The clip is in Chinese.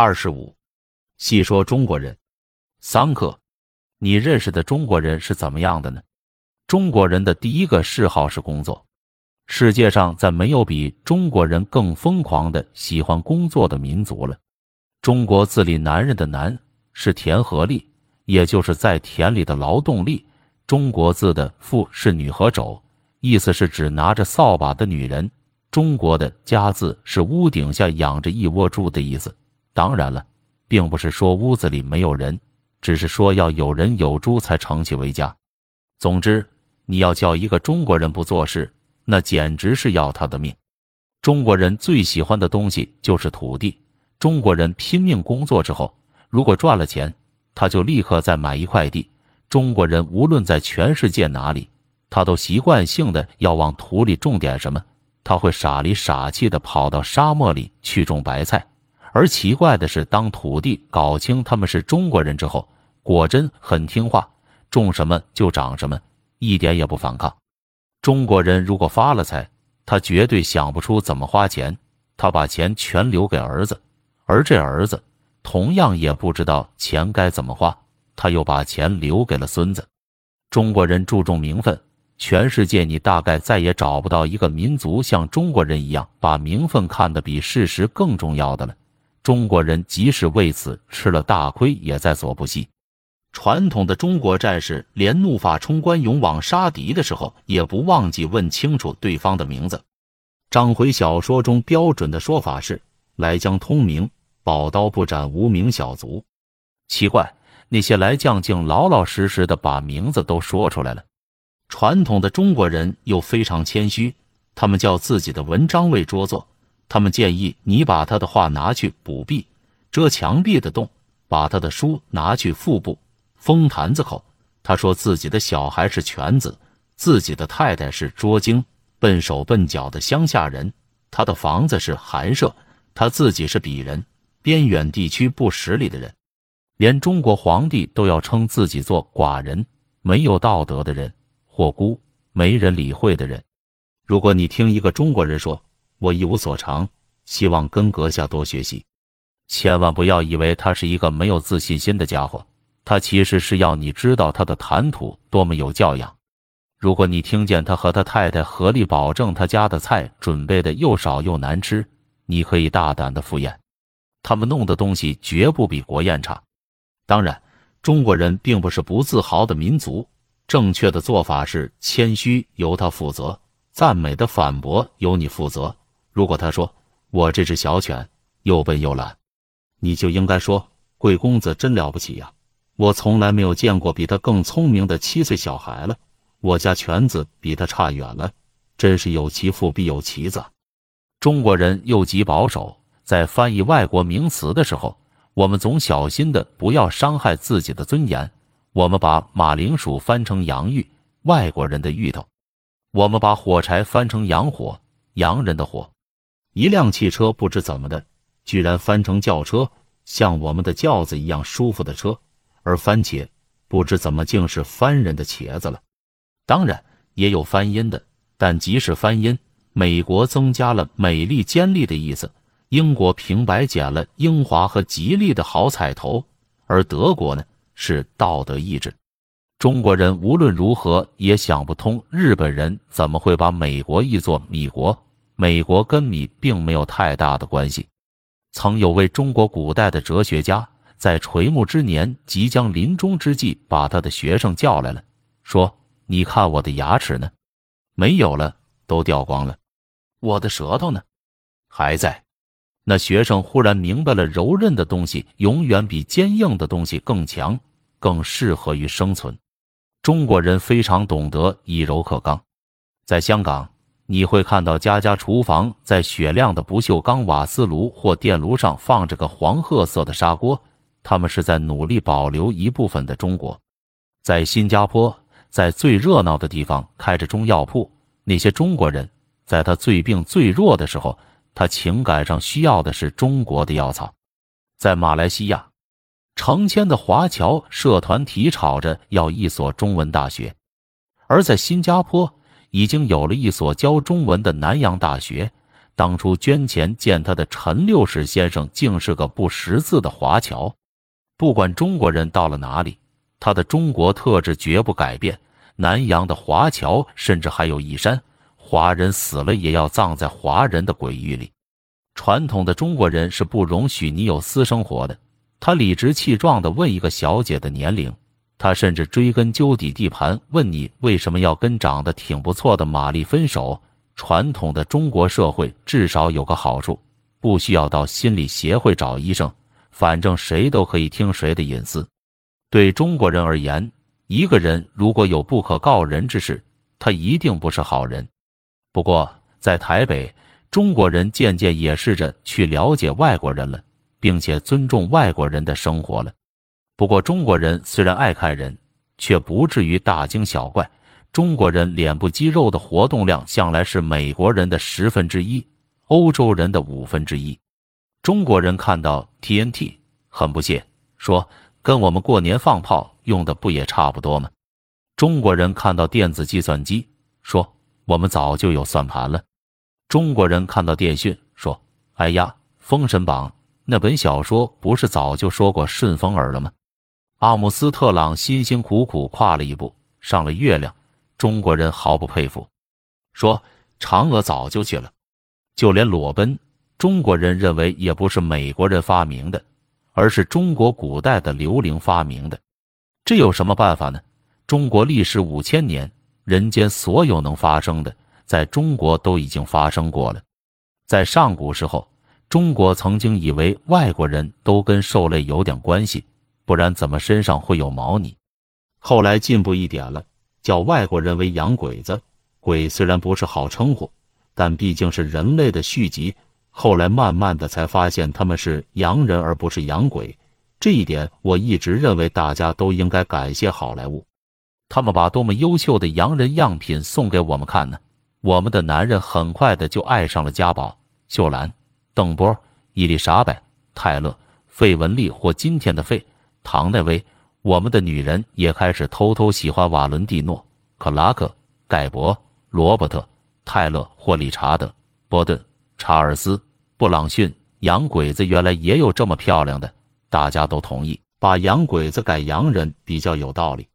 二十五，细说中国人。桑克，你认识的中国人是怎么样的呢？中国人的第一个嗜好是工作。世界上再没有比中国人更疯狂的喜欢工作的民族了。中国字里男人的男是田和力，也就是在田里的劳动力。中国字的妇是女和肘，意思是指拿着扫把的女人。中国的家字是屋顶下养着一窝猪的意思。当然了，并不是说屋子里没有人，只是说要有人有猪才成其为家。总之，你要叫一个中国人不做事。那简直是要他的命！中国人最喜欢的东西就是土地。中国人拼命工作之后，如果赚了钱，他就立刻再买一块地。中国人无论在全世界哪里，他都习惯性的要往土里种点什么。他会傻里傻气的跑到沙漠里去种白菜。而奇怪的是，当土地搞清他们是中国人之后，果真很听话，种什么就长什么，一点也不反抗。中国人如果发了财，他绝对想不出怎么花钱，他把钱全留给儿子，而这儿子同样也不知道钱该怎么花，他又把钱留给了孙子。中国人注重名分，全世界你大概再也找不到一个民族像中国人一样把名分看得比事实更重要的了。中国人即使为此吃了大亏，也在所不惜。传统的中国战士连怒发冲冠、勇往杀敌的时候，也不忘记问清楚对方的名字。章回小说中标准的说法是“来将通明，宝刀不斩无名小卒”。奇怪，那些来将竟老老实实的把名字都说出来了。传统的中国人又非常谦虚，他们叫自己的文章为拙作。他们建议你把他的话拿去补壁，遮墙壁的洞；把他的书拿去腹部。封坛子口，他说自己的小孩是犬子，自己的太太是拙精、笨手笨脚的乡下人，他的房子是寒舍，他自己是鄙人，边远地区不识礼的人，连中国皇帝都要称自己做寡人，没有道德的人，或孤，没人理会的人。如果你听一个中国人说“我一无所长，希望跟阁下多学习”，千万不要以为他是一个没有自信心的家伙。他其实是要你知道他的谈吐多么有教养。如果你听见他和他太太合力保证他家的菜准备的又少又难吃，你可以大胆的敷衍。他们弄的东西绝不比国宴差。当然，中国人并不是不自豪的民族。正确的做法是谦虚由他负责，赞美的反驳由你负责。如果他说我这只小犬又笨又懒，你就应该说贵公子真了不起呀。我从来没有见过比他更聪明的七岁小孩了，我家犬子比他差远了，真是有其父必有其子。中国人又极保守，在翻译外国名词的时候，我们总小心的不要伤害自己的尊严。我们把马铃薯翻成洋芋，外国人的芋头；我们把火柴翻成洋火，洋人的火。一辆汽车不知怎么的，居然翻成轿车，像我们的轿子一样舒服的车。而番茄不知怎么竟是番人的茄子了，当然也有翻音的，但即使翻音，美国增加了美丽尖利的意思，英国平白捡了英华和吉利的好彩头，而德国呢是道德意志。中国人无论如何也想不通，日本人怎么会把美国译作米国？美国跟米并没有太大的关系。曾有位中国古代的哲学家。在垂暮之年，即将临终之际，把他的学生叫来了，说：“你看我的牙齿呢？没有了，都掉光了。我的舌头呢？还在。”那学生忽然明白了，柔韧的东西永远比坚硬的东西更强，更适合于生存。中国人非常懂得以柔克刚。在香港，你会看到家家厨房在雪亮的不锈钢瓦斯炉或电炉上放着个黄褐色的砂锅。他们是在努力保留一部分的中国，在新加坡，在最热闹的地方开着中药铺。那些中国人，在他最病最弱的时候，他情感上需要的是中国的药草。在马来西亚，成千的华侨社团体吵着要一所中文大学，而在新加坡，已经有了一所教中文的南洋大学。当初捐钱见他的陈六史先生竟是个不识字的华侨。不管中国人到了哪里，他的中国特质绝不改变。南洋的华侨甚至还有一山：华人死了也要葬在华人的鬼域里。传统的中国人是不容许你有私生活的。他理直气壮地问一个小姐的年龄，他甚至追根究底地盘问你为什么要跟长得挺不错的玛丽分手。传统的中国社会至少有个好处，不需要到心理协会找医生，反正谁都可以听谁的隐私。对中国人而言，一个人如果有不可告人之事，他一定不是好人。不过，在台北，中国人渐渐也试着去了解外国人了，并且尊重外国人的生活了。不过，中国人虽然爱看人，却不至于大惊小怪。中国人脸部肌肉的活动量向来是美国人的十分之一，欧洲人的五分之一。中国人看到 TNT 很不屑，说：“跟我们过年放炮用的不也差不多吗？”中国人看到电子计算机，说：“我们早就有算盘了。”中国人看到电讯，说：“哎呀，《封神榜》那本小说不是早就说过顺风耳了吗？”阿姆斯特朗辛辛苦苦跨了一步，上了月亮。中国人毫不佩服，说嫦娥早就去了。就连裸奔，中国人认为也不是美国人发明的，而是中国古代的刘伶发明的。这有什么办法呢？中国历史五千年，人间所有能发生的，在中国都已经发生过了。在上古时候，中国曾经以为外国人都跟兽类有点关系，不然怎么身上会有毛呢？后来进步一点了。叫外国人为洋鬼子，鬼虽然不是好称呼，但毕竟是人类的续集。后来慢慢的才发现他们是洋人而不是洋鬼，这一点我一直认为大家都应该感谢好莱坞，他们把多么优秀的洋人样品送给我们看呢？我们的男人很快的就爱上了家宝、秀兰、邓波、伊丽莎白、泰勒、费雯丽或今天的费、唐奈威。我们的女人也开始偷偷喜欢瓦伦蒂诺、克拉克、盖博、罗伯特、泰勒霍理查德、波顿、查尔斯、布朗逊。洋鬼子原来也有这么漂亮的，大家都同意把洋鬼子改洋人比较有道理。